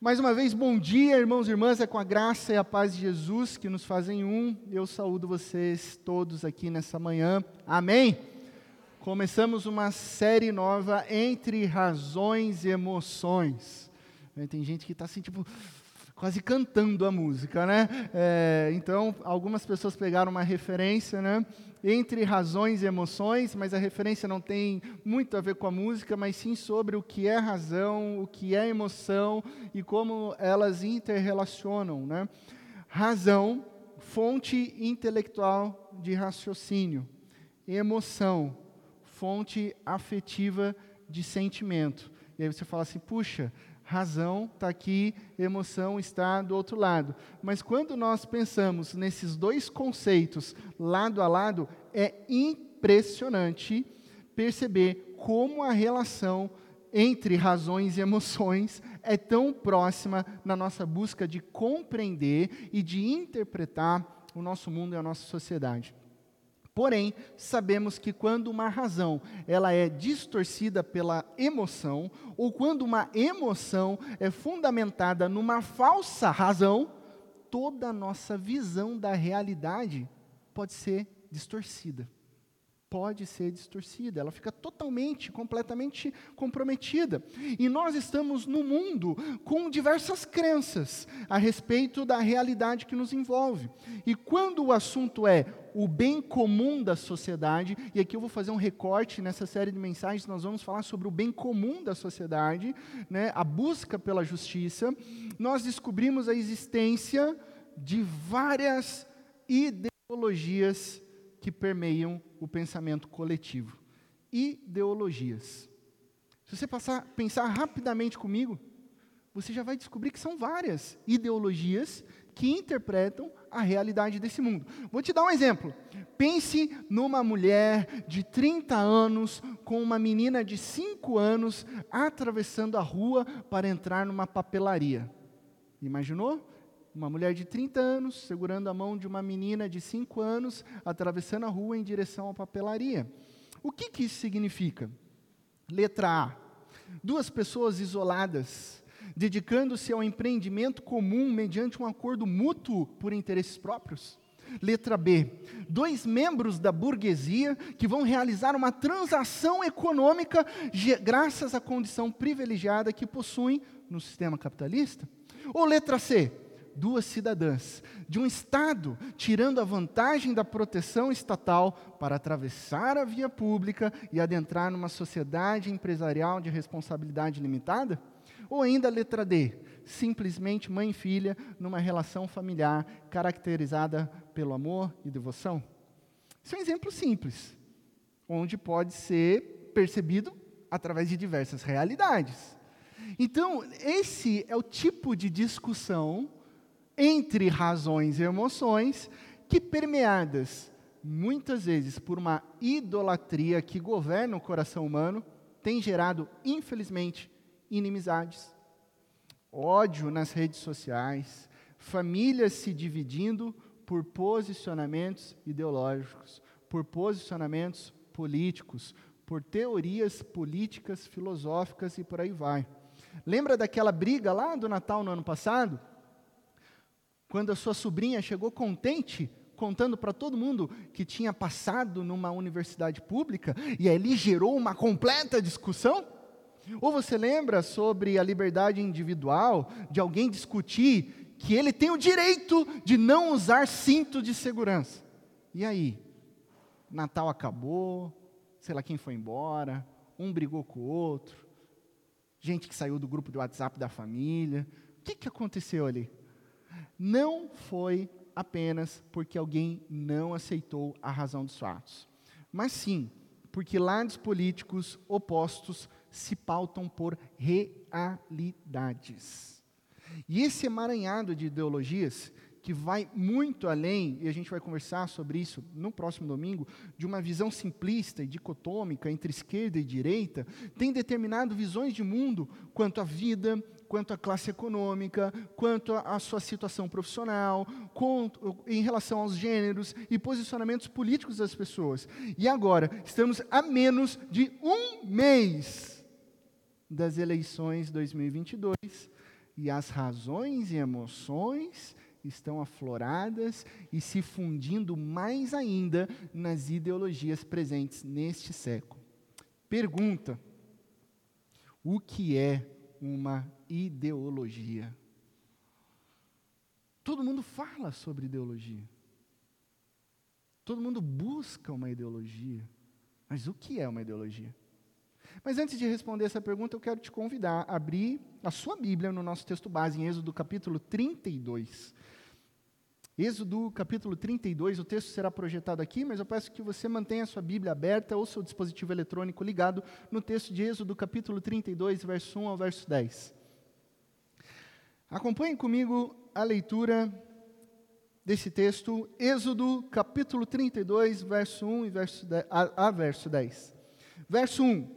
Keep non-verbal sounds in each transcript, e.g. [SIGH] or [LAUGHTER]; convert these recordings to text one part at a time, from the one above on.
Mais uma vez, bom dia, irmãos e irmãs, é com a graça e a paz de Jesus que nos fazem um. Eu saúdo vocês todos aqui nessa manhã. Amém. Começamos uma série nova entre razões e emoções. Tem gente que está assim, tipo, quase cantando a música, né? É, então, algumas pessoas pegaram uma referência, né? Entre razões e emoções, mas a referência não tem muito a ver com a música, mas sim sobre o que é razão, o que é emoção e como elas interrelacionam, né? Razão, fonte intelectual de raciocínio. Emoção, fonte afetiva de sentimento. E aí você fala assim, puxa, razão está aqui, emoção está do outro lado. Mas quando nós pensamos nesses dois conceitos lado a lado, é impressionante perceber como a relação entre razões e emoções é tão próxima na nossa busca de compreender e de interpretar o nosso mundo e a nossa sociedade. Porém, sabemos que quando uma razão ela é distorcida pela emoção, ou quando uma emoção é fundamentada numa falsa razão, toda a nossa visão da realidade pode ser distorcida pode ser distorcida, ela fica totalmente, completamente comprometida. E nós estamos no mundo com diversas crenças a respeito da realidade que nos envolve. E quando o assunto é o bem comum da sociedade, e aqui eu vou fazer um recorte nessa série de mensagens, nós vamos falar sobre o bem comum da sociedade, né, a busca pela justiça, nós descobrimos a existência de várias ideologias que permeiam o pensamento coletivo. Ideologias. Se você passar, pensar rapidamente comigo, você já vai descobrir que são várias ideologias que interpretam a realidade desse mundo. Vou te dar um exemplo. Pense numa mulher de 30 anos com uma menina de 5 anos atravessando a rua para entrar numa papelaria. Imaginou? Uma mulher de 30 anos segurando a mão de uma menina de 5 anos, atravessando a rua em direção à papelaria. O que, que isso significa? Letra A. Duas pessoas isoladas, dedicando-se ao empreendimento comum mediante um acordo mútuo por interesses próprios. Letra B. Dois membros da burguesia que vão realizar uma transação econômica graças à condição privilegiada que possuem no sistema capitalista. Ou letra C duas cidadãs de um Estado tirando a vantagem da proteção estatal para atravessar a via pública e adentrar numa sociedade empresarial de responsabilidade limitada? Ou ainda a letra D, simplesmente mãe e filha numa relação familiar caracterizada pelo amor e devoção? Isso é um exemplo simples, onde pode ser percebido através de diversas realidades. Então, esse é o tipo de discussão entre razões e emoções que, permeadas muitas vezes por uma idolatria que governa o coração humano, tem gerado, infelizmente, inimizades, ódio nas redes sociais, famílias se dividindo por posicionamentos ideológicos, por posicionamentos políticos, por teorias políticas, filosóficas e por aí vai. Lembra daquela briga lá do Natal no ano passado? Quando a sua sobrinha chegou contente, contando para todo mundo que tinha passado numa universidade pública, e ali gerou uma completa discussão? Ou você lembra sobre a liberdade individual, de alguém discutir que ele tem o direito de não usar cinto de segurança? E aí? Natal acabou, sei lá quem foi embora, um brigou com o outro, gente que saiu do grupo do WhatsApp da família. O que, que aconteceu ali? Não foi apenas porque alguém não aceitou a razão dos fatos, mas sim porque lados políticos opostos se pautam por realidades. E esse emaranhado de ideologias que vai muito além, e a gente vai conversar sobre isso no próximo domingo, de uma visão simplista e dicotômica entre esquerda e direita, tem determinado visões de mundo quanto à vida, quanto à classe econômica, quanto à sua situação profissional, quanto, em relação aos gêneros e posicionamentos políticos das pessoas. E agora, estamos a menos de um mês das eleições 2022 e as razões e emoções estão afloradas e se fundindo mais ainda nas ideologias presentes neste século. Pergunta: o que é uma ideologia? Todo mundo fala sobre ideologia. Todo mundo busca uma ideologia. Mas o que é uma ideologia? Mas antes de responder essa pergunta, eu quero te convidar a abrir a sua Bíblia no nosso texto base, em Êxodo capítulo 32. Êxodo capítulo 32, o texto será projetado aqui, mas eu peço que você mantenha a sua Bíblia aberta ou seu dispositivo eletrônico ligado no texto de Êxodo capítulo 32, verso 1 ao verso 10. Acompanhe comigo a leitura desse texto, Êxodo capítulo 32, verso 1 e verso 10, a, a verso 10. Verso 1: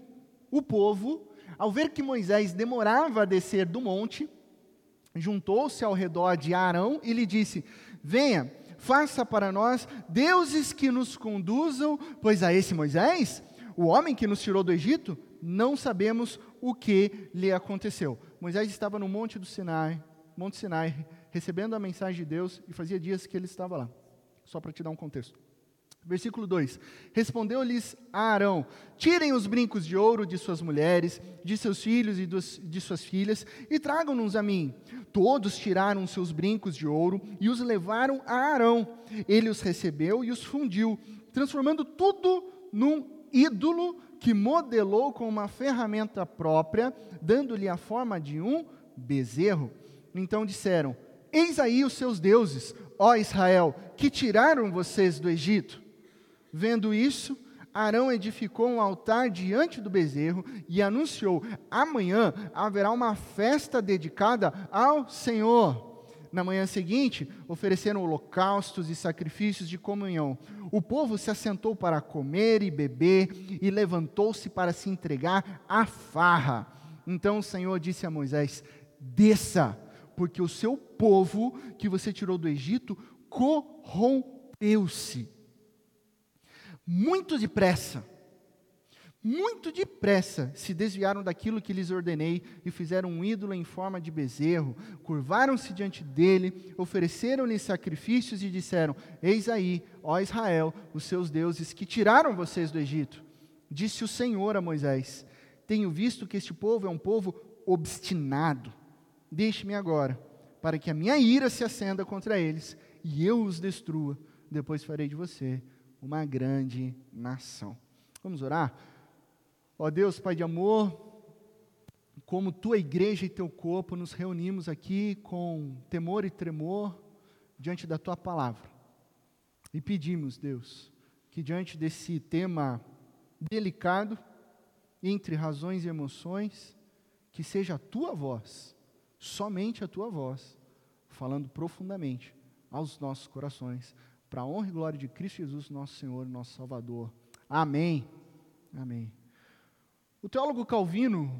O povo, ao ver que Moisés demorava a descer do monte, juntou-se ao redor de Arão e lhe disse: Venha, faça para nós deuses que nos conduzam, pois a esse Moisés, o homem que nos tirou do Egito, não sabemos o que lhe aconteceu. Moisés estava no monte do Sinai, Monte Sinai, recebendo a mensagem de Deus e fazia dias que ele estava lá. Só para te dar um contexto. Versículo 2: Respondeu-lhes Arão: Tirem os brincos de ouro de suas mulheres, de seus filhos e dos, de suas filhas, e tragam-nos a mim. Todos tiraram seus brincos de ouro e os levaram a Arão. Ele os recebeu e os fundiu, transformando tudo num ídolo que modelou com uma ferramenta própria, dando-lhe a forma de um bezerro. Então disseram: Eis aí os seus deuses, ó Israel, que tiraram vocês do Egito. Vendo isso, Arão edificou um altar diante do bezerro e anunciou: amanhã haverá uma festa dedicada ao Senhor. Na manhã seguinte, ofereceram holocaustos e sacrifícios de comunhão. O povo se assentou para comer e beber e levantou-se para se entregar à farra. Então o Senhor disse a Moisés: Desça porque o seu povo que você tirou do Egito corrompeu-se. Muito depressa, muito depressa se desviaram daquilo que lhes ordenei e fizeram um ídolo em forma de bezerro, curvaram-se diante dele, ofereceram-lhe sacrifícios e disseram: Eis aí, ó Israel, os seus deuses que tiraram vocês do Egito. Disse o Senhor a Moisés: Tenho visto que este povo é um povo obstinado Deixe-me agora, para que a minha ira se acenda contra eles e eu os destrua. Depois farei de você uma grande nação. Vamos orar? Ó Deus, Pai de amor, como tua igreja e teu corpo, nos reunimos aqui com temor e tremor diante da tua palavra. E pedimos, Deus, que diante desse tema delicado, entre razões e emoções, que seja a tua voz somente a tua voz, falando profundamente aos nossos corações, para a honra e glória de Cristo Jesus, nosso Senhor, nosso Salvador. Amém. Amém. O teólogo Calvino,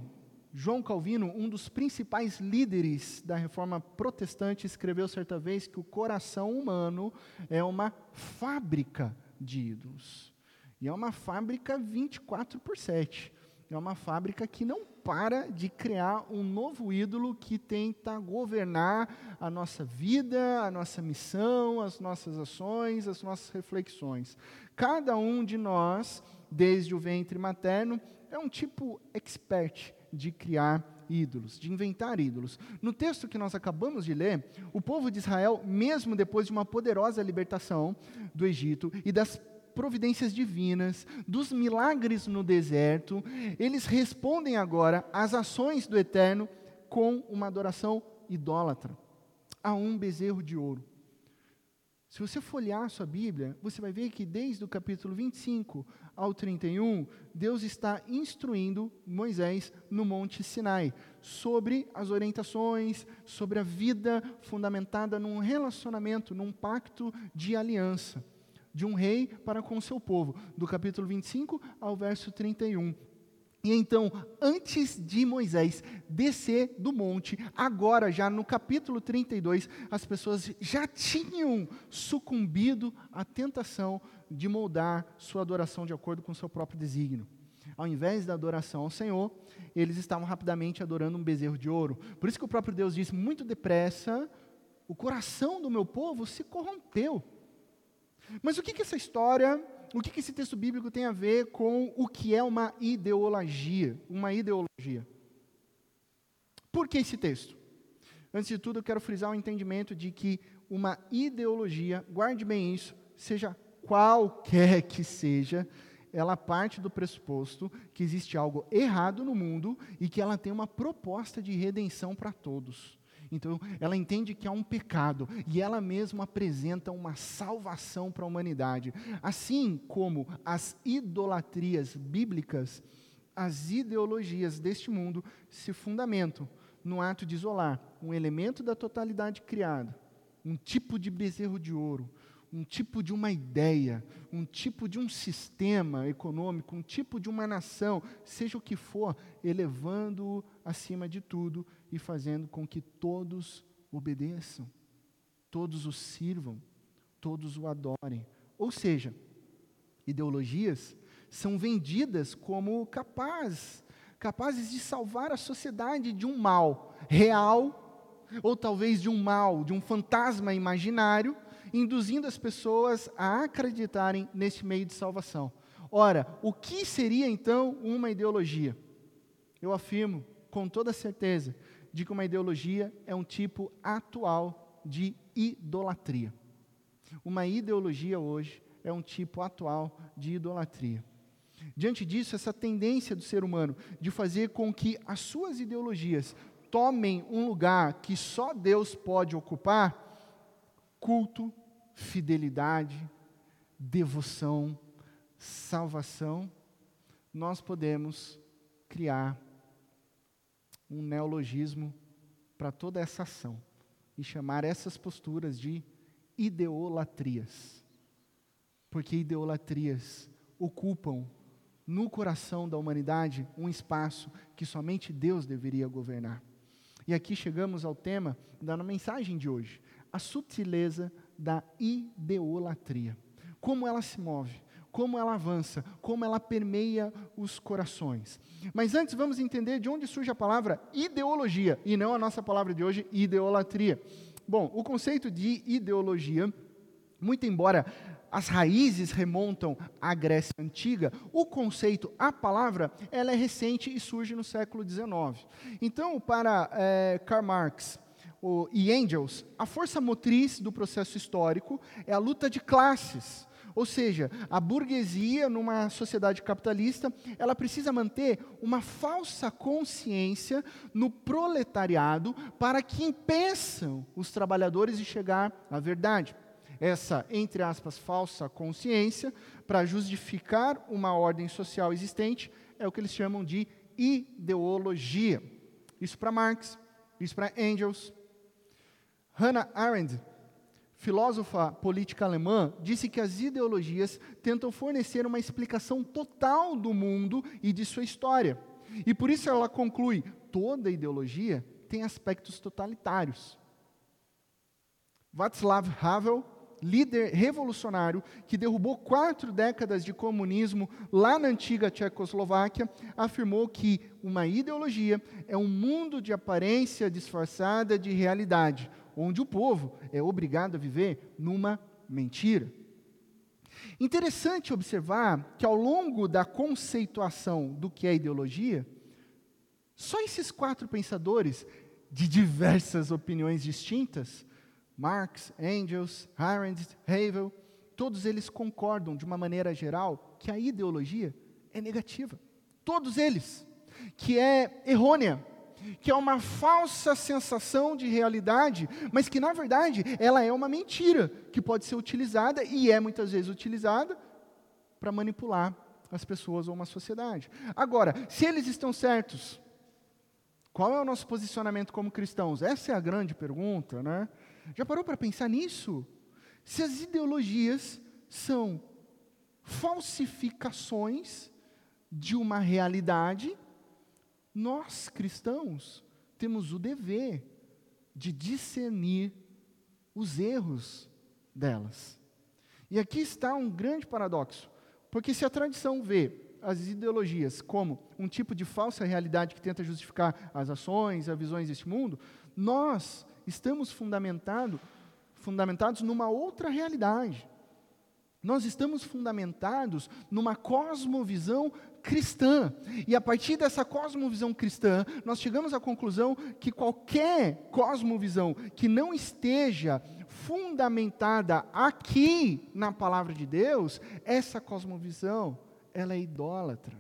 João Calvino, um dos principais líderes da reforma protestante, escreveu certa vez que o coração humano é uma fábrica de ídolos. E é uma fábrica 24 por 7. É uma fábrica que não para de criar um novo ídolo que tenta governar a nossa vida, a nossa missão, as nossas ações, as nossas reflexões. Cada um de nós, desde o ventre materno, é um tipo expert de criar ídolos, de inventar ídolos. No texto que nós acabamos de ler, o povo de Israel, mesmo depois de uma poderosa libertação do Egito e das providências divinas, dos milagres no deserto, eles respondem agora às ações do Eterno com uma adoração idólatra a um bezerro de ouro. Se você folhear a sua Bíblia, você vai ver que desde o capítulo 25 ao 31, Deus está instruindo Moisés no Monte Sinai sobre as orientações, sobre a vida fundamentada num relacionamento, num pacto de aliança de um rei para com o seu povo, do capítulo 25 ao verso 31. E então, antes de Moisés descer do monte, agora já no capítulo 32, as pessoas já tinham sucumbido à tentação de moldar sua adoração de acordo com seu próprio desígnio. Ao invés da adoração ao Senhor, eles estavam rapidamente adorando um bezerro de ouro. Por isso que o próprio Deus disse: muito depressa, o coração do meu povo se corrompeu. Mas o que, que essa história, o que, esse texto bíblico tem a ver com o que é uma ideologia? Uma ideologia. Por que esse texto? Antes de tudo, eu quero frisar o entendimento de que uma ideologia, guarde bem isso, seja qualquer que seja, ela parte do pressuposto que existe algo errado no mundo e que ela tem uma proposta de redenção para todos. Então, ela entende que há um pecado e ela mesma apresenta uma salvação para a humanidade. Assim como as idolatrias bíblicas, as ideologias deste mundo se fundamentam no ato de isolar um elemento da totalidade criada, um tipo de bezerro de ouro, um tipo de uma ideia, um tipo de um sistema econômico, um tipo de uma nação, seja o que for, elevando-o acima de tudo e fazendo com que todos obedeçam, todos o sirvam, todos o adorem. Ou seja, ideologias são vendidas como capazes, capazes de salvar a sociedade de um mal real, ou talvez de um mal, de um fantasma imaginário, induzindo as pessoas a acreditarem nesse meio de salvação. Ora, o que seria então uma ideologia? Eu afirmo com toda certeza de que uma ideologia é um tipo atual de idolatria. Uma ideologia hoje é um tipo atual de idolatria. Diante disso, essa tendência do ser humano de fazer com que as suas ideologias tomem um lugar que só Deus pode ocupar, culto, fidelidade, devoção, salvação, nós podemos criar um neologismo para toda essa ação e chamar essas posturas de ideolatrias. Porque ideolatrias ocupam no coração da humanidade um espaço que somente Deus deveria governar. E aqui chegamos ao tema da mensagem de hoje: a sutileza da ideolatria. Como ela se move, como ela avança, como ela permeia os corações. Mas antes vamos entender de onde surge a palavra ideologia e não a nossa palavra de hoje, ideolatria. Bom, o conceito de ideologia, muito embora as raízes remontam à Grécia Antiga, o conceito, a palavra, ela é recente e surge no século XIX. Então, para é, Karl Marx, o, e Engels, a força motriz do processo histórico é a luta de classes. Ou seja, a burguesia, numa sociedade capitalista, ela precisa manter uma falsa consciência no proletariado para que impeçam os trabalhadores de chegar à verdade. Essa, entre aspas, falsa consciência, para justificar uma ordem social existente, é o que eles chamam de ideologia. Isso para Marx, isso para Engels, Hannah Arendt, filósofa política alemã, disse que as ideologias tentam fornecer uma explicação total do mundo e de sua história. E por isso ela conclui: toda ideologia tem aspectos totalitários. Václav Havel, líder revolucionário que derrubou quatro décadas de comunismo lá na antiga Tchecoslováquia, afirmou que uma ideologia é um mundo de aparência disfarçada de realidade, onde o povo é obrigado a viver numa mentira. Interessante observar que ao longo da conceituação do que é ideologia, só esses quatro pensadores, de diversas opiniões distintas, Marx, Engels, Arendt, Havel, todos eles concordam de uma maneira geral que a ideologia é negativa. Todos eles. Que é errônea, que é uma falsa sensação de realidade, mas que na verdade ela é uma mentira, que pode ser utilizada e é muitas vezes utilizada para manipular as pessoas ou uma sociedade. Agora, se eles estão certos, qual é o nosso posicionamento como cristãos? Essa é a grande pergunta, né? Já parou para pensar nisso? Se as ideologias são falsificações de uma realidade, nós cristãos temos o dever de discernir os erros delas. E aqui está um grande paradoxo, porque se a tradição vê as ideologias como um tipo de falsa realidade que tenta justificar as ações, as visões deste mundo, nós estamos fundamentado, fundamentados numa outra realidade. Nós estamos fundamentados numa cosmovisão cristã. E a partir dessa cosmovisão cristã, nós chegamos à conclusão que qualquer cosmovisão que não esteja fundamentada aqui na palavra de Deus, essa cosmovisão, ela é idólatra.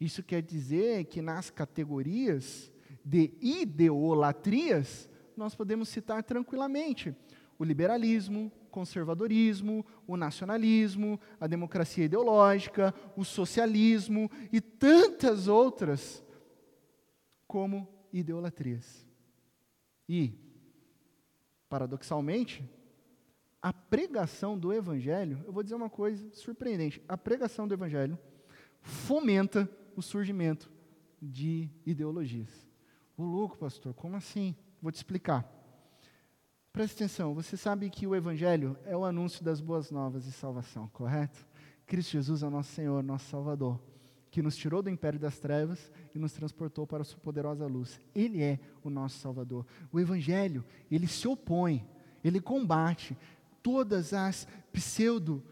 Isso quer dizer que nas categorias de ideolatrias, nós podemos citar tranquilamente o liberalismo, conservadorismo, o nacionalismo, a democracia ideológica, o socialismo e tantas outras como idolatrias. E, paradoxalmente, a pregação do Evangelho, eu vou dizer uma coisa surpreendente: a pregação do Evangelho fomenta o surgimento de ideologias. O louco, pastor, como assim? Vou te explicar. Preste atenção, você sabe que o Evangelho é o anúncio das boas novas de salvação, correto? Cristo Jesus é o nosso Senhor, nosso Salvador, que nos tirou do império das trevas e nos transportou para a sua poderosa luz. Ele é o nosso Salvador. O Evangelho, ele se opõe, ele combate todas as pseudo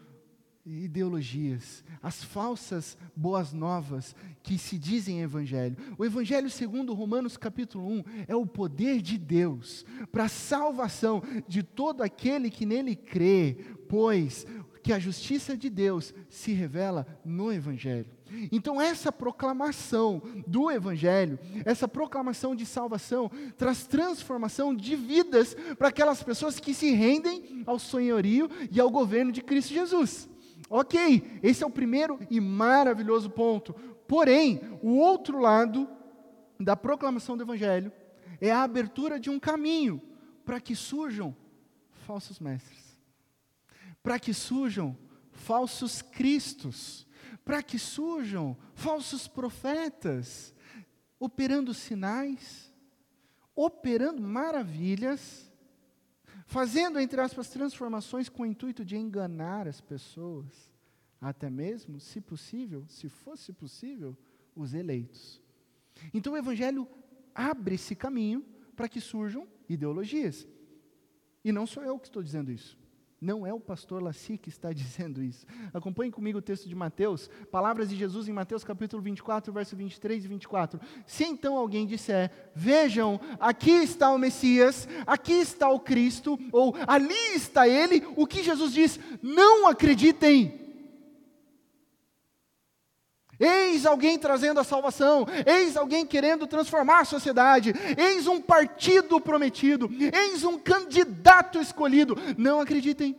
ideologias, as falsas boas novas que se dizem evangelho. O evangelho segundo Romanos capítulo 1 é o poder de Deus para a salvação de todo aquele que nele crê, pois que a justiça de Deus se revela no evangelho. Então, essa proclamação do Evangelho, essa proclamação de salvação, traz transformação de vidas para aquelas pessoas que se rendem ao senhorio e ao governo de Cristo Jesus. Ok, esse é o primeiro e maravilhoso ponto. Porém, o outro lado da proclamação do Evangelho é a abertura de um caminho para que surjam falsos mestres, para que surjam falsos cristos, para que surjam falsos profetas, operando sinais, operando maravilhas, fazendo, entre aspas, transformações com o intuito de enganar as pessoas, até mesmo, se possível, se fosse possível, os eleitos. Então o Evangelho abre esse caminho para que surjam ideologias. E não sou eu que estou dizendo isso. Não é o pastor Laci que está [LAUGHS] dizendo isso. Acompanhe comigo o texto de Mateus, palavras de Jesus em Mateus capítulo 24, verso 23 e 24. Se então alguém disser, vejam, aqui está o Messias, aqui está o Cristo, ou ali está ele, o que Jesus diz? Não acreditem. Eis alguém trazendo a salvação, eis alguém querendo transformar a sociedade, eis um partido prometido, eis um candidato escolhido. Não acreditem,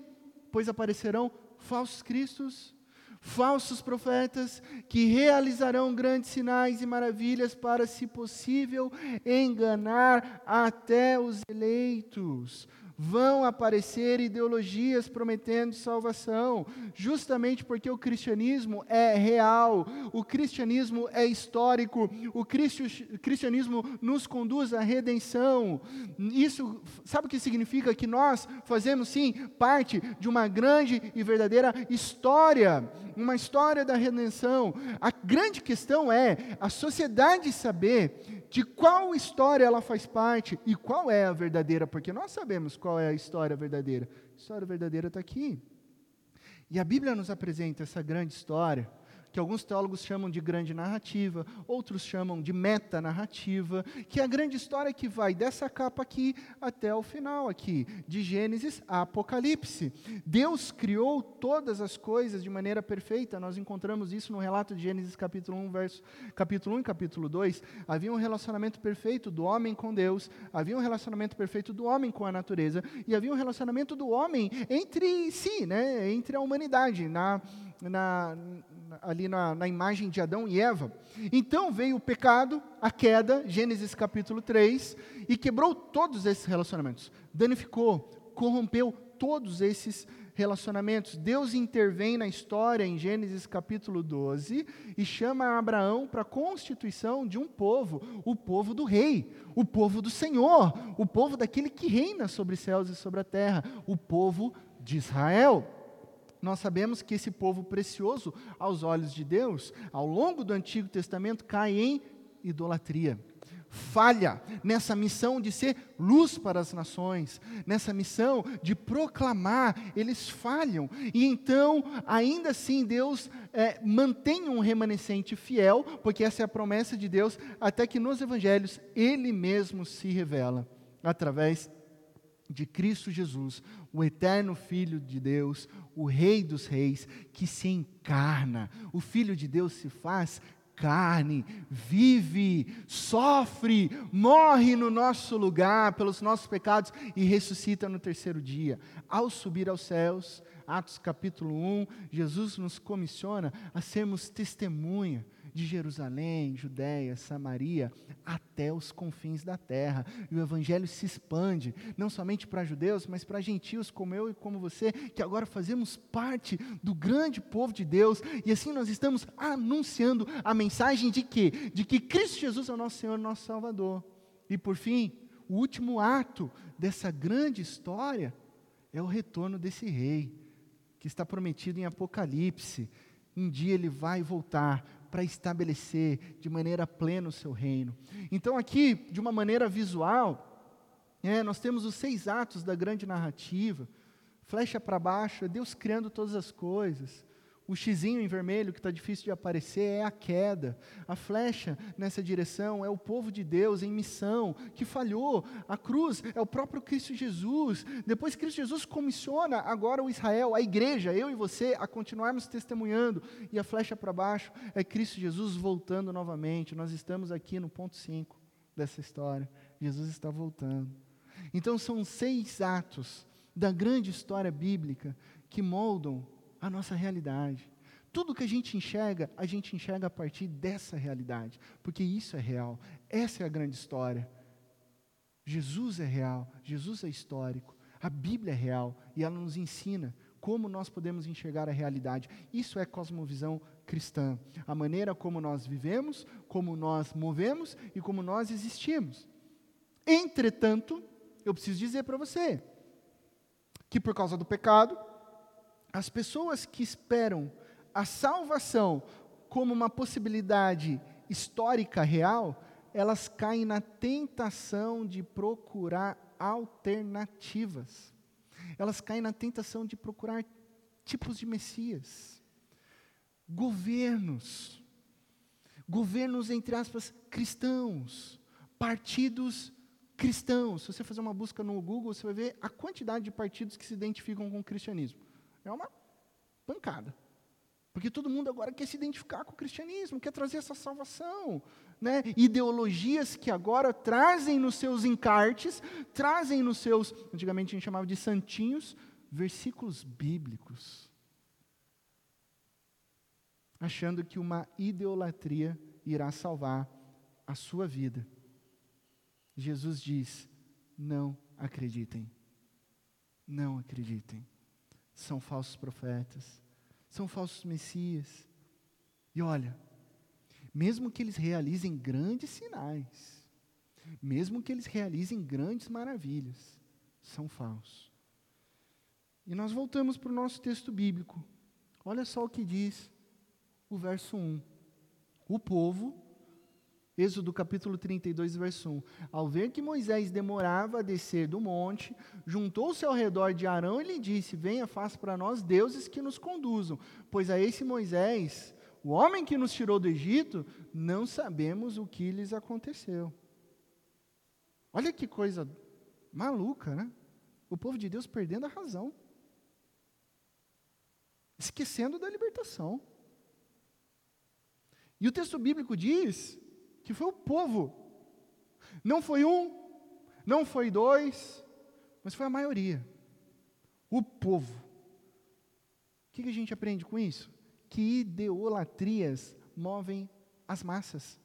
pois aparecerão falsos cristos, falsos profetas, que realizarão grandes sinais e maravilhas para, se possível, enganar até os eleitos vão aparecer ideologias prometendo salvação, justamente porque o cristianismo é real, o cristianismo é histórico, o cristianismo nos conduz à redenção. Isso, sabe o que significa? Que nós fazemos sim parte de uma grande e verdadeira história, uma história da redenção. A grande questão é a sociedade saber de qual história ela faz parte e qual é a verdadeira, porque nós sabemos qual é a história verdadeira. A história verdadeira está aqui. E a Bíblia nos apresenta essa grande história que alguns teólogos chamam de grande narrativa, outros chamam de metanarrativa, que é a grande história que vai dessa capa aqui até o final aqui, de Gênesis a Apocalipse. Deus criou todas as coisas de maneira perfeita, nós encontramos isso no relato de Gênesis capítulo 1, verso, capítulo 1 e capítulo 2. Havia um relacionamento perfeito do homem com Deus, havia um relacionamento perfeito do homem com a natureza, e havia um relacionamento do homem entre si, né, entre a humanidade, na, na, ali na, na imagem de Adão e Eva. Então veio o pecado, a queda, Gênesis capítulo 3, e quebrou todos esses relacionamentos, danificou, corrompeu todos esses relacionamentos. Deus intervém na história em Gênesis capítulo 12 e chama Abraão para a constituição de um povo, o povo do rei, o povo do Senhor, o povo daquele que reina sobre os céus e sobre a terra, o povo de Israel. Nós sabemos que esse povo precioso aos olhos de Deus, ao longo do Antigo Testamento, cai em idolatria. Falha nessa missão de ser luz para as nações, nessa missão de proclamar, eles falham. E então, ainda assim, Deus é, mantém um remanescente fiel, porque essa é a promessa de Deus, até que nos evangelhos Ele mesmo se revela através de Cristo Jesus, o eterno Filho de Deus, o Rei dos Reis, que se encarna. O Filho de Deus se faz carne, vive, sofre, morre no nosso lugar pelos nossos pecados e ressuscita no terceiro dia. Ao subir aos céus, Atos capítulo 1, Jesus nos comissiona a sermos testemunha de Jerusalém, Judéia, Samaria, até os confins da terra. E o evangelho se expande, não somente para judeus, mas para gentios como eu e como você, que agora fazemos parte do grande povo de Deus. E assim nós estamos anunciando a mensagem de quê? De que Cristo Jesus é o nosso Senhor, nosso Salvador. E por fim, o último ato dessa grande história é o retorno desse rei, que está prometido em Apocalipse. Um dia ele vai voltar para estabelecer de maneira plena o seu reino. Então, aqui, de uma maneira visual, é, nós temos os seis atos da grande narrativa. Flecha para baixo, é Deus criando todas as coisas. O xizinho em vermelho, que está difícil de aparecer, é a queda. A flecha nessa direção é o povo de Deus em missão, que falhou. A cruz é o próprio Cristo Jesus. Depois, Cristo Jesus comissiona agora o Israel, a igreja, eu e você, a continuarmos testemunhando. E a flecha para baixo é Cristo Jesus voltando novamente. Nós estamos aqui no ponto 5 dessa história. Jesus está voltando. Então, são seis atos da grande história bíblica que moldam a nossa realidade. Tudo que a gente enxerga, a gente enxerga a partir dessa realidade, porque isso é real. Essa é a grande história. Jesus é real, Jesus é histórico, a Bíblia é real e ela nos ensina como nós podemos enxergar a realidade. Isso é cosmovisão cristã, a maneira como nós vivemos, como nós movemos e como nós existimos. Entretanto, eu preciso dizer para você que por causa do pecado, as pessoas que esperam a salvação como uma possibilidade histórica real, elas caem na tentação de procurar alternativas. Elas caem na tentação de procurar tipos de Messias. Governos. Governos, entre aspas, cristãos. Partidos cristãos. Se você fazer uma busca no Google, você vai ver a quantidade de partidos que se identificam com o cristianismo. É uma pancada. Porque todo mundo agora quer se identificar com o cristianismo, quer trazer essa salvação. Né? Ideologias que agora trazem nos seus encartes, trazem nos seus, antigamente a gente chamava de santinhos, versículos bíblicos. Achando que uma idolatria irá salvar a sua vida. Jesus diz: não acreditem. Não acreditem são falsos profetas, são falsos messias. E olha, mesmo que eles realizem grandes sinais, mesmo que eles realizem grandes maravilhas, são falsos. E nós voltamos para o nosso texto bíblico. Olha só o que diz o verso 1. O povo Êxodo capítulo 32, verso 1. Ao ver que Moisés demorava a descer do monte, juntou-se ao redor de Arão e lhe disse: Venha, faça para nós deuses que nos conduzam, pois a esse Moisés, o homem que nos tirou do Egito, não sabemos o que lhes aconteceu. Olha que coisa maluca, né? O povo de Deus perdendo a razão, esquecendo da libertação. E o texto bíblico diz que foi o povo. Não foi um, não foi dois, mas foi a maioria. O povo. O que, a gente aprende com isso? Que idolatrias movem as massas.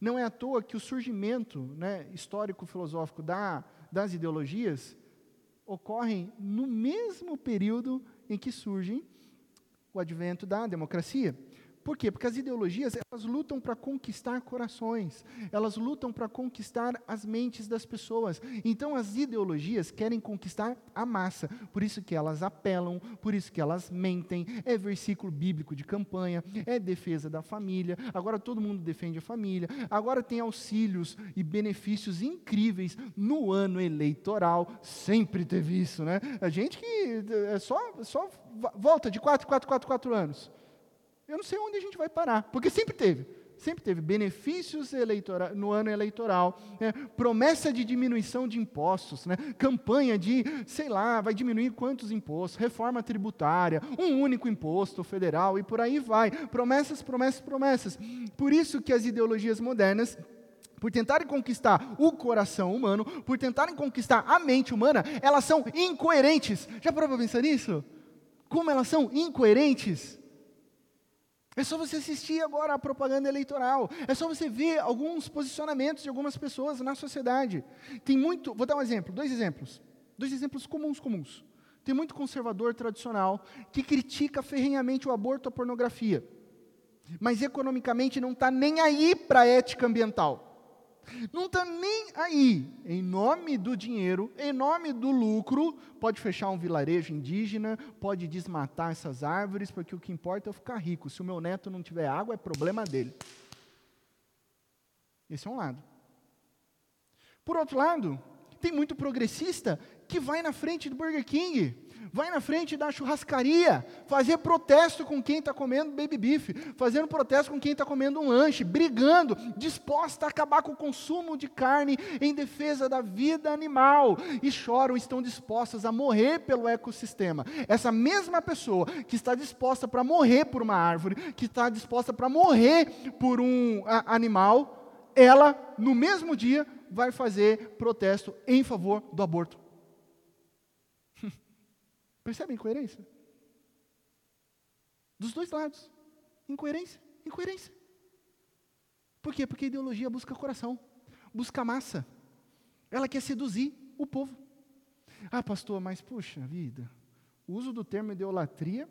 Não é à toa que o surgimento né, histórico-filosófico da, das ideologias ocorrem no mesmo período em que surge o advento da democracia. Por quê? Porque as ideologias, elas lutam para conquistar corações, elas lutam para conquistar as mentes das pessoas. Então as ideologias querem conquistar a massa, por isso que elas apelam, por isso que elas mentem, é versículo bíblico de campanha, é defesa da família, agora todo mundo defende a família, agora tem auxílios e benefícios incríveis no ano eleitoral, sempre teve isso, né? A gente que é só, só volta de 4, 4, 4, 4 anos. Eu não sei onde a gente vai parar, porque sempre teve. Sempre teve benefícios no ano eleitoral, né? promessa de diminuição de impostos, né? campanha de, sei lá, vai diminuir quantos impostos, reforma tributária, um único imposto federal e por aí vai. Promessas, promessas, promessas. Por isso que as ideologias modernas por tentarem conquistar o coração humano, por tentarem conquistar a mente humana, elas são incoerentes. Já parou para pensar nisso? Como elas são incoerentes? É só você assistir agora a propaganda eleitoral. É só você ver alguns posicionamentos de algumas pessoas na sociedade. Tem muito. Vou dar um exemplo, dois exemplos. Dois exemplos comuns, comuns. Tem muito conservador tradicional que critica ferrenhamente o aborto, a pornografia. Mas economicamente não está nem aí para a ética ambiental. Não está nem aí. Em nome do dinheiro, em nome do lucro, pode fechar um vilarejo indígena, pode desmatar essas árvores, porque o que importa é eu ficar rico. Se o meu neto não tiver água, é problema dele. Esse é um lado. Por outro lado, tem muito progressista que vai na frente do Burger King vai na frente da churrascaria, fazer protesto com quem está comendo baby beef, fazendo protesto com quem está comendo um lanche, brigando, disposta a acabar com o consumo de carne em defesa da vida animal, e choram, estão dispostas a morrer pelo ecossistema. Essa mesma pessoa que está disposta para morrer por uma árvore, que está disposta para morrer por um a, animal, ela, no mesmo dia, vai fazer protesto em favor do aborto. Percebe a incoerência? Dos dois lados. Incoerência, incoerência. Por quê? Porque a ideologia busca coração, busca massa. Ela quer seduzir o povo. Ah, pastor, mas puxa vida, o uso do termo idolatria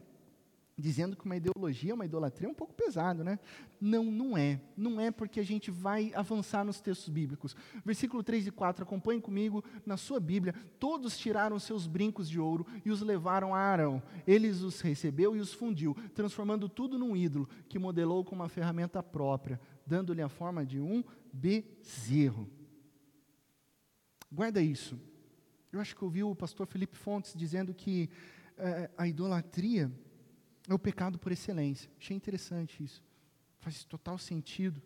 dizendo que uma ideologia, uma idolatria é um pouco pesado, né? Não, não é. Não é porque a gente vai avançar nos textos bíblicos. Versículo 3 e 4, acompanhe comigo na sua Bíblia. Todos tiraram seus brincos de ouro e os levaram a Arão. Eles os recebeu e os fundiu, transformando tudo num ídolo que modelou com uma ferramenta própria, dando-lhe a forma de um bezerro. Guarda isso. Eu acho que ouvi o pastor Felipe Fontes dizendo que é, a idolatria é o pecado por excelência. Achei interessante isso. Faz total sentido.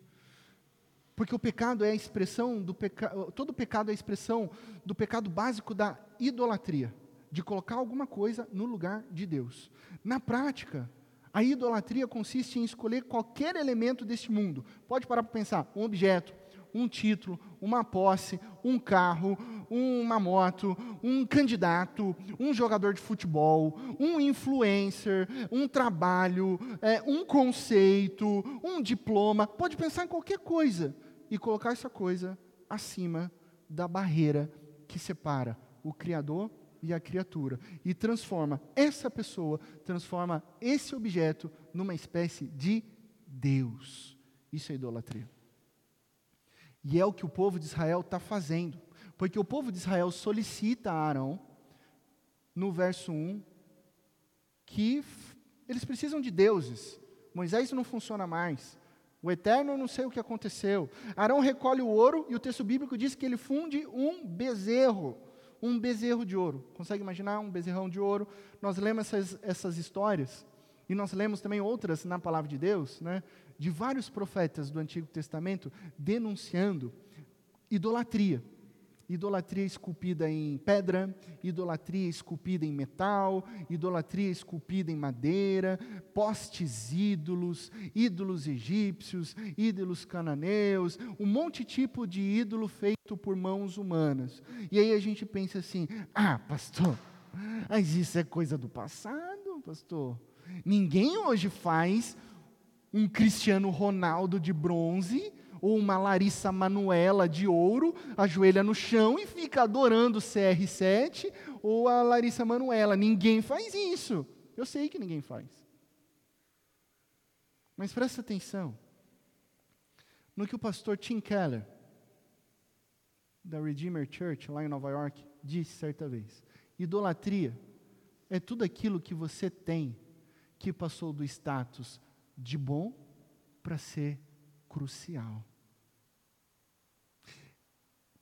Porque o pecado é a expressão do pecado, todo pecado é a expressão do pecado básico da idolatria, de colocar alguma coisa no lugar de Deus. Na prática, a idolatria consiste em escolher qualquer elemento deste mundo. Pode parar para pensar, um objeto, um título, uma posse, um carro, uma moto, um candidato, um jogador de futebol, um influencer, um trabalho, é, um conceito, um diploma. Pode pensar em qualquer coisa e colocar essa coisa acima da barreira que separa o Criador e a criatura. E transforma essa pessoa, transforma esse objeto numa espécie de Deus. Isso é idolatria. E é o que o povo de Israel está fazendo. Porque o povo de Israel solicita a Arão, no verso 1, que eles precisam de deuses. Moisés não funciona mais. O eterno, não sei o que aconteceu. Arão recolhe o ouro e o texto bíblico diz que ele funde um bezerro. Um bezerro de ouro. Consegue imaginar um bezerrão de ouro? Nós lemos essas, essas histórias. E nós lemos também outras na palavra de Deus, né? de vários profetas do Antigo Testamento denunciando idolatria. Idolatria esculpida em pedra, idolatria esculpida em metal, idolatria esculpida em madeira, postes ídolos, ídolos egípcios, ídolos cananeus, um monte de tipo de ídolo feito por mãos humanas. E aí a gente pensa assim: ah, pastor, mas isso é coisa do passado, pastor. Ninguém hoje faz um Cristiano Ronaldo de bronze ou uma Larissa Manuela de ouro, ajoelha no chão e fica adorando o CR7 ou a Larissa Manuela. Ninguém faz isso. Eu sei que ninguém faz. Mas presta atenção no que o pastor Tim Keller, da Redeemer Church, lá em Nova York, disse certa vez: idolatria é tudo aquilo que você tem que passou do status de bom para ser crucial.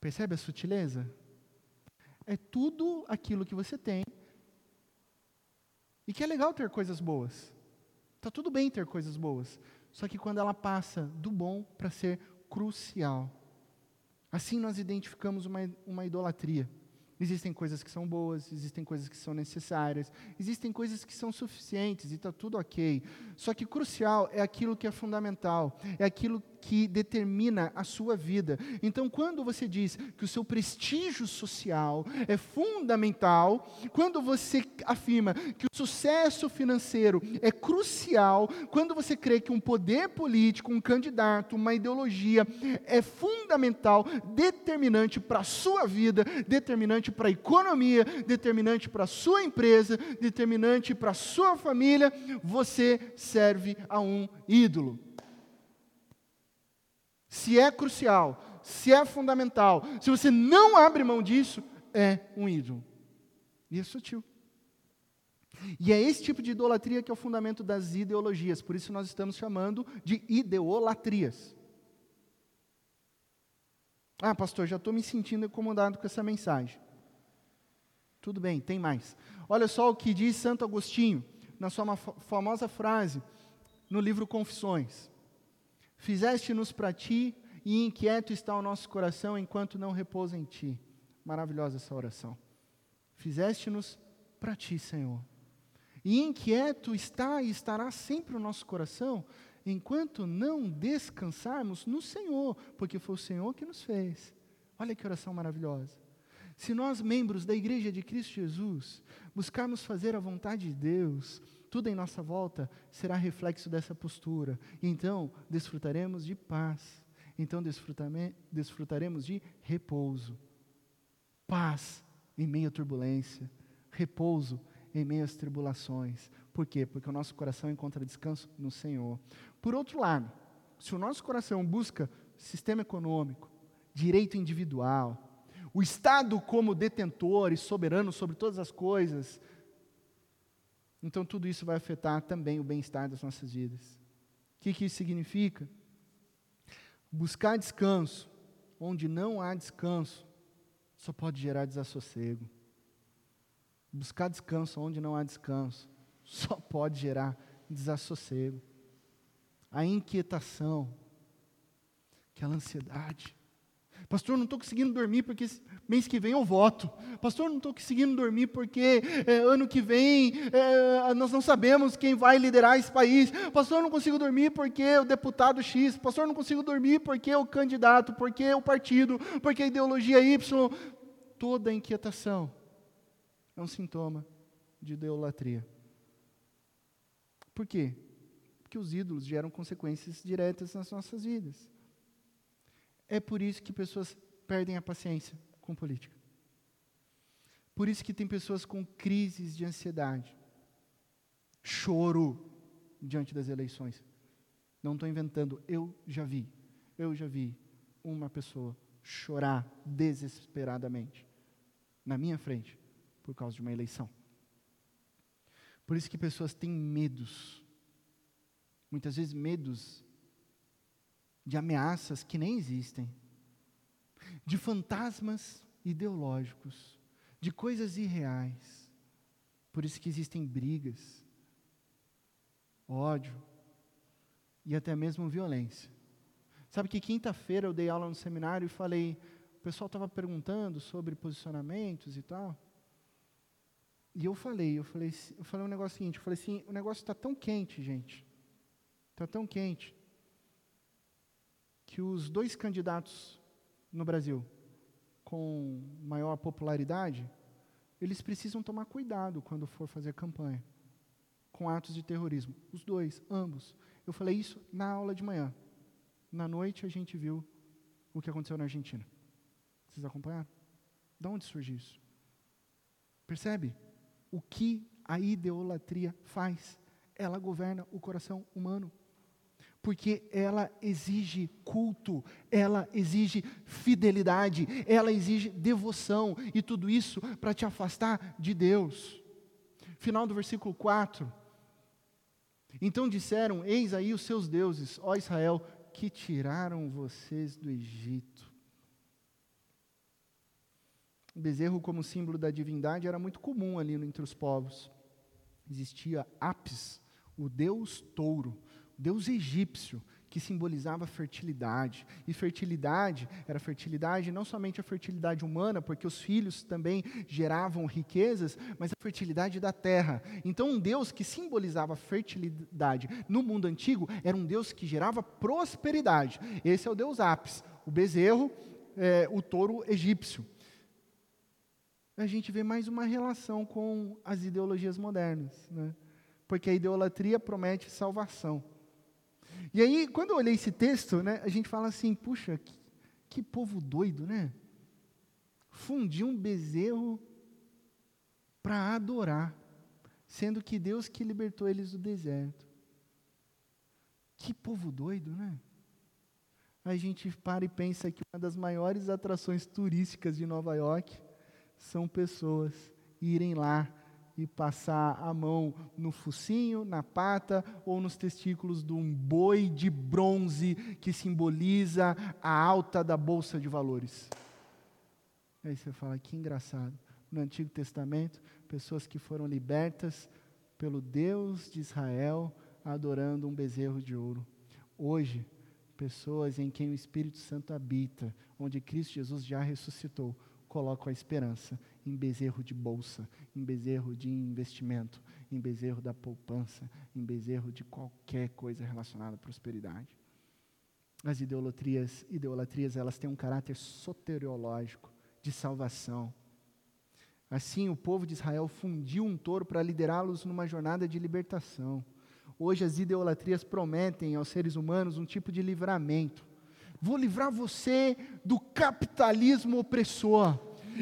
Percebe a sutileza? É tudo aquilo que você tem. E que é legal ter coisas boas. Está tudo bem ter coisas boas. Só que quando ela passa do bom para ser crucial. Assim nós identificamos uma, uma idolatria. Existem coisas que são boas, existem coisas que são necessárias, existem coisas que são suficientes e está tudo ok. Só que crucial é aquilo que é fundamental, é aquilo que determina a sua vida. Então, quando você diz que o seu prestígio social é fundamental, quando você afirma que o sucesso financeiro é crucial, quando você crê que um poder político, um candidato, uma ideologia é fundamental, determinante para a sua vida, determinante para a economia, determinante para a sua empresa, determinante para a sua família, você serve a um ídolo se é crucial, se é fundamental, se você não abre mão disso, é um ídolo. E é sutil. E é esse tipo de idolatria que é o fundamento das ideologias, por isso nós estamos chamando de ideolatrias. Ah, pastor, já estou me sentindo incomodado com essa mensagem. Tudo bem, tem mais. Olha só o que diz Santo Agostinho, na sua famosa frase, no livro Confissões. Fizeste-nos para ti, e inquieto está o nosso coração enquanto não repousa em ti. Maravilhosa essa oração. Fizeste-nos para ti, Senhor. E inquieto está e estará sempre o nosso coração enquanto não descansarmos no Senhor, porque foi o Senhor que nos fez. Olha que oração maravilhosa. Se nós, membros da Igreja de Cristo Jesus, buscarmos fazer a vontade de Deus, tudo em nossa volta será reflexo dessa postura. Então, desfrutaremos de paz. Então, desfrutaremos de repouso. Paz em meio à turbulência. Repouso em meio às tribulações. Por quê? Porque o nosso coração encontra descanso no Senhor. Por outro lado, se o nosso coração busca sistema econômico, direito individual, o Estado como detentor e soberano sobre todas as coisas, então tudo isso vai afetar também o bem-estar das nossas vidas. O que, que isso significa? Buscar descanso onde não há descanso só pode gerar desassossego. Buscar descanso onde não há descanso só pode gerar desassossego. A inquietação, aquela ansiedade, Pastor, não estou conseguindo dormir porque mês que vem eu voto. Pastor, não estou conseguindo dormir porque é, ano que vem é, nós não sabemos quem vai liderar esse país. Pastor, não consigo dormir porque o deputado X. Pastor, não consigo dormir porque o candidato, porque o partido, porque a ideologia Y. Toda inquietação é um sintoma de idolatria. Por quê? Porque os ídolos geram consequências diretas nas nossas vidas. É por isso que pessoas perdem a paciência com política. Por isso que tem pessoas com crises de ansiedade, choro diante das eleições. Não estou inventando, eu já vi, eu já vi uma pessoa chorar desesperadamente na minha frente por causa de uma eleição. Por isso que pessoas têm medos, muitas vezes medos de ameaças que nem existem, de fantasmas ideológicos, de coisas irreais. Por isso que existem brigas, ódio e até mesmo violência. Sabe que quinta-feira eu dei aula no seminário e falei, o pessoal estava perguntando sobre posicionamentos e tal. E eu falei, eu falei, eu falei um negócio seguinte, eu falei assim, o negócio está tão quente, gente. Está tão quente que os dois candidatos no Brasil com maior popularidade, eles precisam tomar cuidado quando for fazer campanha com atos de terrorismo. Os dois, ambos. Eu falei isso na aula de manhã. Na noite a gente viu o que aconteceu na Argentina. Vocês acompanharam? De onde surgiu isso? Percebe? O que a idolatria faz? Ela governa o coração humano. Porque ela exige culto, ela exige fidelidade, ela exige devoção, e tudo isso para te afastar de Deus. Final do versículo 4. Então disseram: Eis aí os seus deuses, ó Israel, que tiraram vocês do Egito. O bezerro, como símbolo da divindade, era muito comum ali entre os povos. Existia Apis, o deus touro, deus egípcio, que simbolizava fertilidade. E fertilidade era fertilidade não somente a fertilidade humana, porque os filhos também geravam riquezas, mas a fertilidade da terra. Então, um Deus que simbolizava fertilidade no mundo antigo era um Deus que gerava prosperidade. Esse é o Deus Apis, o bezerro, é, o touro egípcio a gente vê mais uma relação com as ideologias modernas, né? porque a idolatria promete salvação. E aí, quando eu olhei esse texto, né, a gente fala assim: puxa, que, que povo doido, né? Fundir um bezerro para adorar, sendo que Deus que libertou eles do deserto. Que povo doido, né? A gente para e pensa que uma das maiores atrações turísticas de Nova York são pessoas irem lá e passar a mão no focinho, na pata ou nos testículos de um boi de bronze que simboliza a alta da bolsa de valores. Aí você fala, que engraçado. No Antigo Testamento, pessoas que foram libertas pelo Deus de Israel adorando um bezerro de ouro. Hoje, pessoas em quem o Espírito Santo habita, onde Cristo Jesus já ressuscitou, coloco a esperança em bezerro de bolsa, em bezerro de investimento, em bezerro da poupança, em bezerro de qualquer coisa relacionada à prosperidade. As idolatrias, idolatrias, elas têm um caráter soteriológico, de salvação. Assim, o povo de Israel fundiu um touro para liderá-los numa jornada de libertação. Hoje, as idolatrias prometem aos seres humanos um tipo de livramento vou livrar você do capitalismo opressor.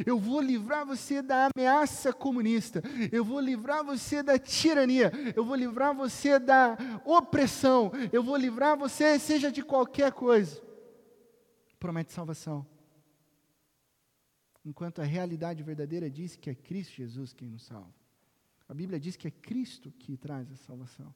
Eu vou livrar você da ameaça comunista. Eu vou livrar você da tirania. Eu vou livrar você da opressão. Eu vou livrar você, seja de qualquer coisa. Promete salvação. Enquanto a realidade verdadeira diz que é Cristo Jesus quem nos salva. A Bíblia diz que é Cristo que traz a salvação.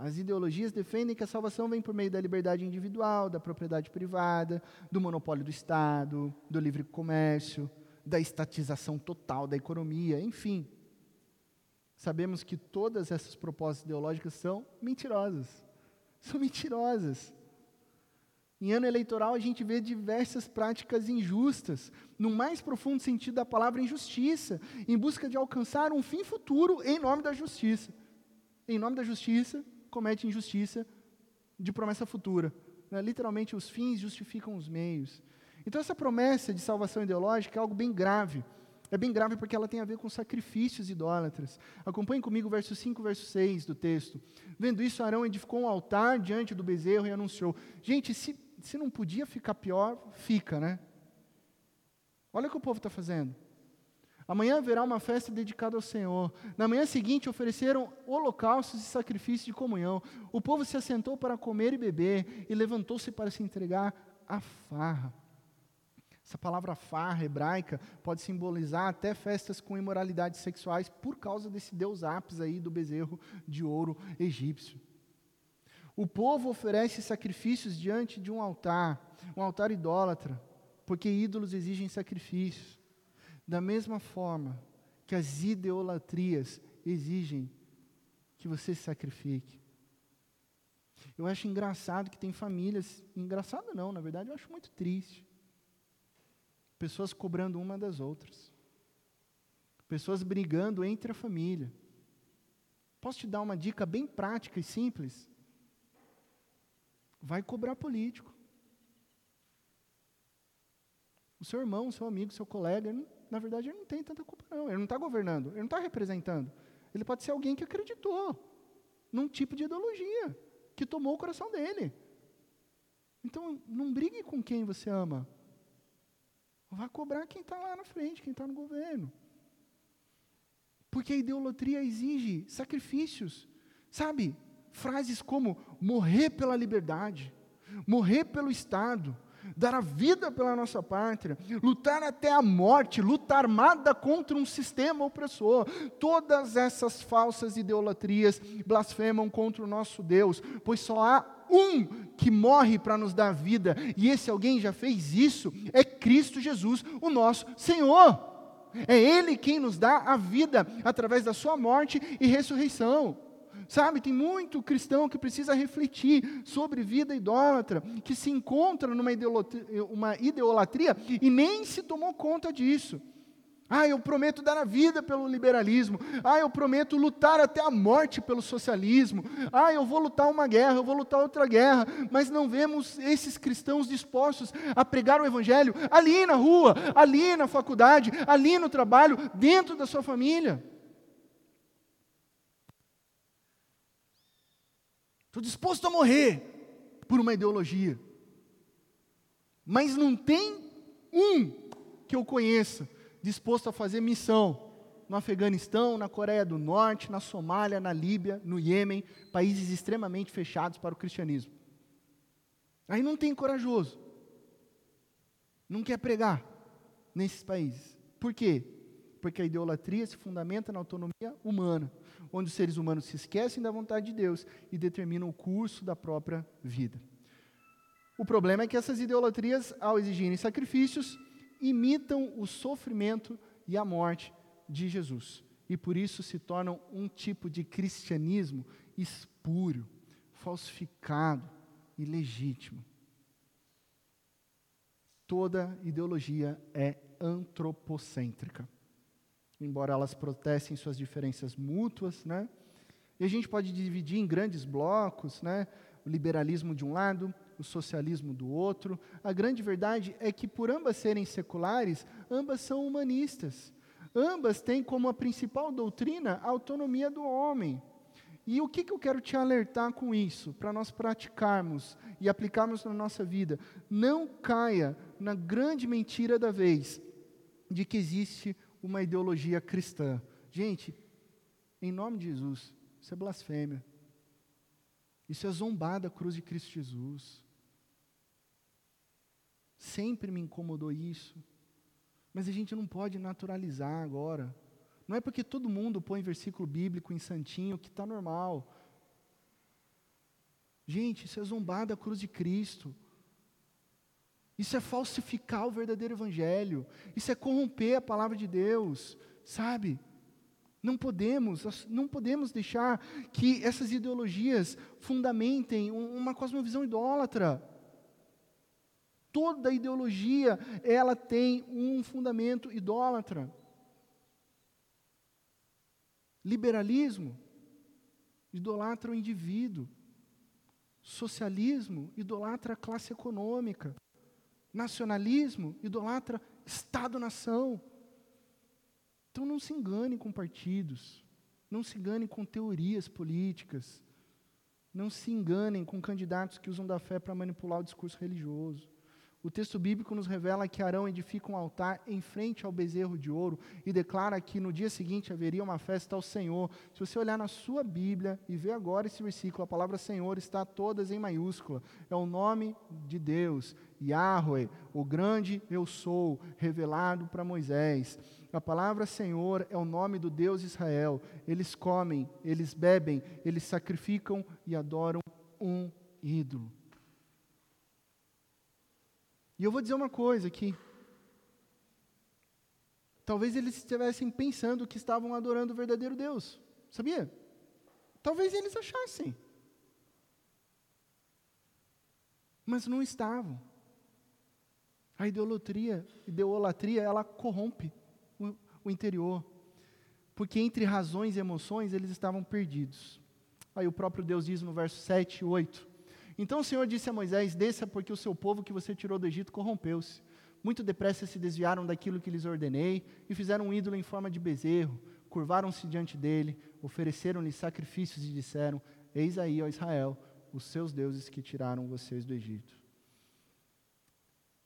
As ideologias defendem que a salvação vem por meio da liberdade individual, da propriedade privada, do monopólio do Estado, do livre comércio, da estatização total da economia, enfim. Sabemos que todas essas propostas ideológicas são mentirosas. São mentirosas. Em ano eleitoral, a gente vê diversas práticas injustas, no mais profundo sentido da palavra injustiça, em busca de alcançar um fim futuro em nome da justiça. Em nome da justiça, comete injustiça de promessa futura. Né? Literalmente, os fins justificam os meios. Então, essa promessa de salvação ideológica é algo bem grave. É bem grave porque ela tem a ver com sacrifícios idólatras. Acompanhe comigo o verso 5, verso 6 do texto. Vendo isso, Arão edificou um altar diante do bezerro e anunciou. Gente, se, se não podia ficar pior, fica, né? Olha o que o povo está fazendo. Amanhã haverá uma festa dedicada ao Senhor. Na manhã seguinte ofereceram holocaustos e sacrifícios de comunhão. O povo se assentou para comer e beber e levantou-se para se entregar à farra. Essa palavra farra hebraica pode simbolizar até festas com imoralidades sexuais por causa desse deus Apis aí do bezerro de ouro egípcio. O povo oferece sacrifícios diante de um altar, um altar idólatra, porque ídolos exigem sacrifícios. Da mesma forma que as idolatrias exigem que você se sacrifique. Eu acho engraçado que tem famílias, engraçado não, na verdade eu acho muito triste. Pessoas cobrando uma das outras. Pessoas brigando entre a família. Posso te dar uma dica bem prática e simples? Vai cobrar político. O seu irmão, o seu amigo, o seu colega, na verdade, ele não tem tanta culpa, não. Ele não está governando, ele não está representando. Ele pode ser alguém que acreditou num tipo de ideologia que tomou o coração dele. Então, não brigue com quem você ama. Vá cobrar quem está lá na frente, quem está no governo. Porque a idolatria exige sacrifícios. Sabe, frases como morrer pela liberdade, morrer pelo Estado, dar a vida pela nossa pátria, lutar até a morte, luta armada contra um sistema opressor. Todas essas falsas idolatrias blasfemam contra o nosso Deus, pois só há um que morre para nos dar vida, e esse alguém já fez isso, é Cristo Jesus, o nosso Senhor. É Ele quem nos dá a vida através da Sua morte e ressurreição. Sabe, tem muito cristão que precisa refletir sobre vida idólatra, que se encontra numa idolatria, uma idolatria e nem se tomou conta disso. Ah, eu prometo dar a vida pelo liberalismo. Ah, eu prometo lutar até a morte pelo socialismo. Ah, eu vou lutar uma guerra, eu vou lutar outra guerra. Mas não vemos esses cristãos dispostos a pregar o Evangelho ali na rua, ali na faculdade, ali no trabalho, dentro da sua família. Estou disposto a morrer por uma ideologia. Mas não tem um que eu conheça disposto a fazer missão no Afeganistão, na Coreia do Norte, na Somália, na Líbia, no Iêmen, países extremamente fechados para o cristianismo. Aí não tem corajoso. Não quer pregar nesses países. Por quê? Porque a idolatria se fundamenta na autonomia humana, onde os seres humanos se esquecem da vontade de Deus e determinam o curso da própria vida. O problema é que essas idolatrias, ao exigirem sacrifícios, imitam o sofrimento e a morte de Jesus. E por isso se tornam um tipo de cristianismo espúrio, falsificado, ilegítimo. Toda ideologia é antropocêntrica. Embora elas protestem suas diferenças mútuas, né? E a gente pode dividir em grandes blocos, né? O liberalismo de um lado, o socialismo do outro. A grande verdade é que, por ambas serem seculares, ambas são humanistas. Ambas têm como a principal doutrina a autonomia do homem. E o que, que eu quero te alertar com isso, para nós praticarmos e aplicarmos na nossa vida? Não caia na grande mentira da vez de que existe uma ideologia cristã. Gente, em nome de Jesus, isso é blasfêmia. Isso é zombar da cruz de Cristo Jesus. Sempre me incomodou isso. Mas a gente não pode naturalizar agora. Não é porque todo mundo põe versículo bíblico em santinho que está normal. Gente, isso é zombar da cruz de Cristo. Isso é falsificar o verdadeiro evangelho. Isso é corromper a palavra de Deus, sabe? Não podemos, não podemos deixar que essas ideologias fundamentem uma cosmovisão idólatra. Toda ideologia, ela tem um fundamento idólatra. Liberalismo idolatra o indivíduo. Socialismo idolatra a classe econômica. Nacionalismo idolatra Estado-nação. Então não se engane com partidos, não se engane com teorias políticas, não se enganem com candidatos que usam da fé para manipular o discurso religioso. O texto bíblico nos revela que Arão edifica um altar em frente ao bezerro de ouro e declara que no dia seguinte haveria uma festa ao Senhor. Se você olhar na sua Bíblia e ver agora esse versículo, a palavra Senhor está todas em maiúscula. É o nome de Deus, Yahweh, o grande eu sou, revelado para Moisés. A palavra Senhor é o nome do Deus Israel. Eles comem, eles bebem, eles sacrificam e adoram um ídolo. E eu vou dizer uma coisa aqui. Talvez eles estivessem pensando que estavam adorando o verdadeiro Deus. Sabia? Talvez eles achassem. Mas não estavam. A idolatria, idolatria, ela corrompe o, o interior. Porque entre razões e emoções eles estavam perdidos. Aí o próprio Deus diz no verso 7 e 8: então o Senhor disse a Moisés: Desça, porque o seu povo que você tirou do Egito corrompeu-se. Muito depressa se desviaram daquilo que lhes ordenei e fizeram um ídolo em forma de bezerro. Curvaram-se diante dele, ofereceram-lhe sacrifícios e disseram: Eis aí, ó Israel, os seus deuses que tiraram vocês do Egito.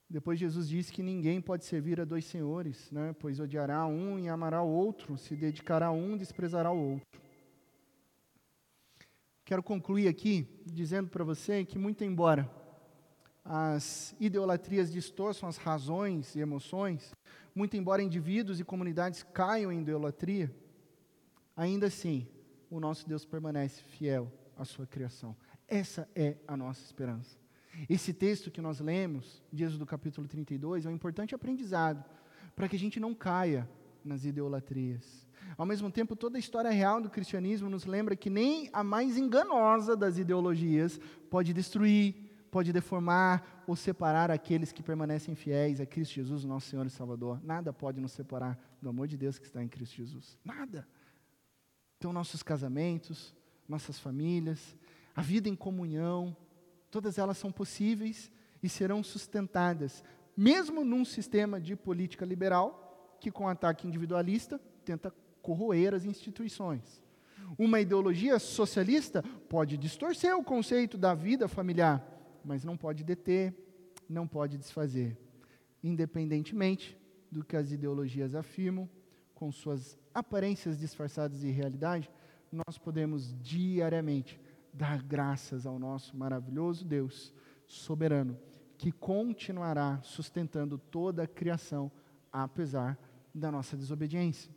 Depois Jesus disse que ninguém pode servir a dois senhores, né? pois odiará um e amará o outro, se dedicará a um, desprezará o outro. Quero concluir aqui dizendo para você que, muito embora as idolatrias distorçam as razões e emoções, muito embora indivíduos e comunidades caiam em idolatria, ainda assim, o nosso Deus permanece fiel à sua criação. Essa é a nossa esperança. Esse texto que nós lemos, de Êxodo capítulo 32, é um importante aprendizado para que a gente não caia nas idolatrias. Ao mesmo tempo, toda a história real do cristianismo nos lembra que nem a mais enganosa das ideologias pode destruir, pode deformar ou separar aqueles que permanecem fiéis a Cristo Jesus, nosso Senhor e Salvador. Nada pode nos separar do amor de Deus que está em Cristo Jesus. Nada. Então, nossos casamentos, nossas famílias, a vida em comunhão, todas elas são possíveis e serão sustentadas, mesmo num sistema de política liberal, que com ataque individualista tenta corroer as instituições. Uma ideologia socialista pode distorcer o conceito da vida familiar, mas não pode deter, não pode desfazer. Independentemente do que as ideologias afirmam, com suas aparências disfarçadas de realidade, nós podemos diariamente dar graças ao nosso maravilhoso Deus soberano, que continuará sustentando toda a criação, apesar da nossa desobediência.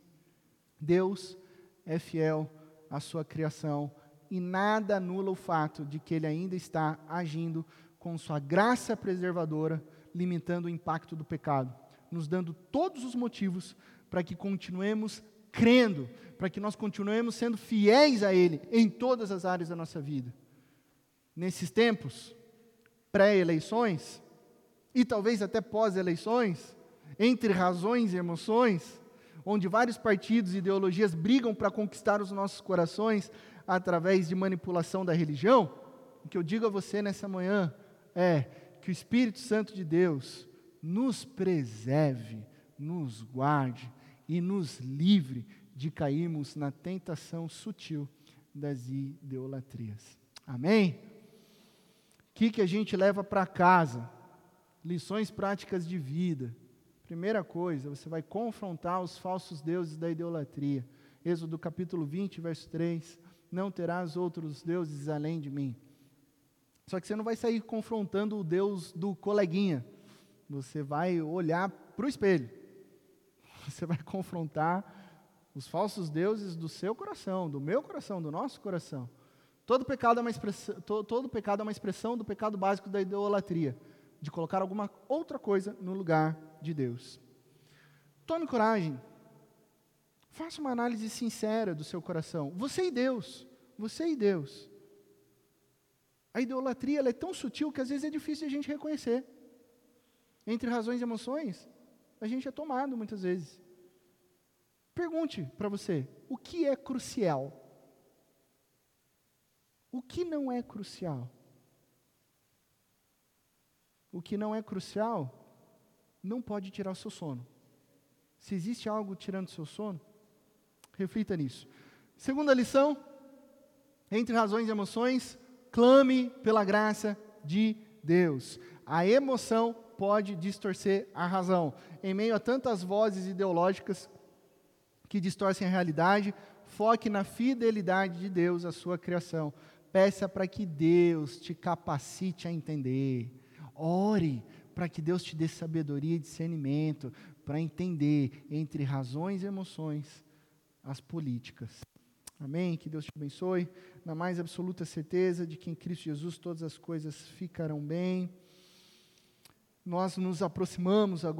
Deus é fiel à sua criação e nada anula o fato de que ele ainda está agindo com sua graça preservadora, limitando o impacto do pecado, nos dando todos os motivos para que continuemos crendo, para que nós continuemos sendo fiéis a Ele em todas as áreas da nossa vida. Nesses tempos, pré-eleições, e talvez até pós-eleições, entre razões e emoções, onde vários partidos e ideologias brigam para conquistar os nossos corações através de manipulação da religião, o que eu digo a você nessa manhã é que o Espírito Santo de Deus nos preserve, nos guarde e nos livre de cairmos na tentação sutil das idolatrias. Amém? O que, que a gente leva para casa? Lições práticas de vida. Primeira coisa, você vai confrontar os falsos deuses da idolatria. Êxodo capítulo 20, verso 3. Não terás outros deuses além de mim. Só que você não vai sair confrontando o Deus do coleguinha. Você vai olhar para o espelho. [LAUGHS] Você vai confrontar os falsos deuses do seu coração, do meu coração, do nosso coração. Todo pecado é uma expressão, todo, todo pecado é uma expressão do pecado básico da idolatria, de colocar alguma outra coisa no lugar de Deus. Tome coragem. Faça uma análise sincera do seu coração. Você e Deus. Você e Deus. A idolatria é tão sutil que às vezes é difícil a gente reconhecer. Entre razões e emoções, a gente é tomado muitas vezes. Pergunte para você: o que é crucial? O que não é crucial? O que não é crucial não pode tirar o seu sono. Se existe algo tirando o seu sono, reflita nisso. Segunda lição: entre razões e emoções, clame pela graça de Deus. A emoção pode distorcer a razão. Em meio a tantas vozes ideológicas que distorcem a realidade, foque na fidelidade de Deus à sua criação. Peça para que Deus te capacite a entender. Ore para que Deus te dê sabedoria e discernimento para entender entre razões e emoções as políticas. Amém? Que Deus te abençoe. Na mais absoluta certeza de que em Cristo Jesus todas as coisas ficarão bem. Nós nos aproximamos agora.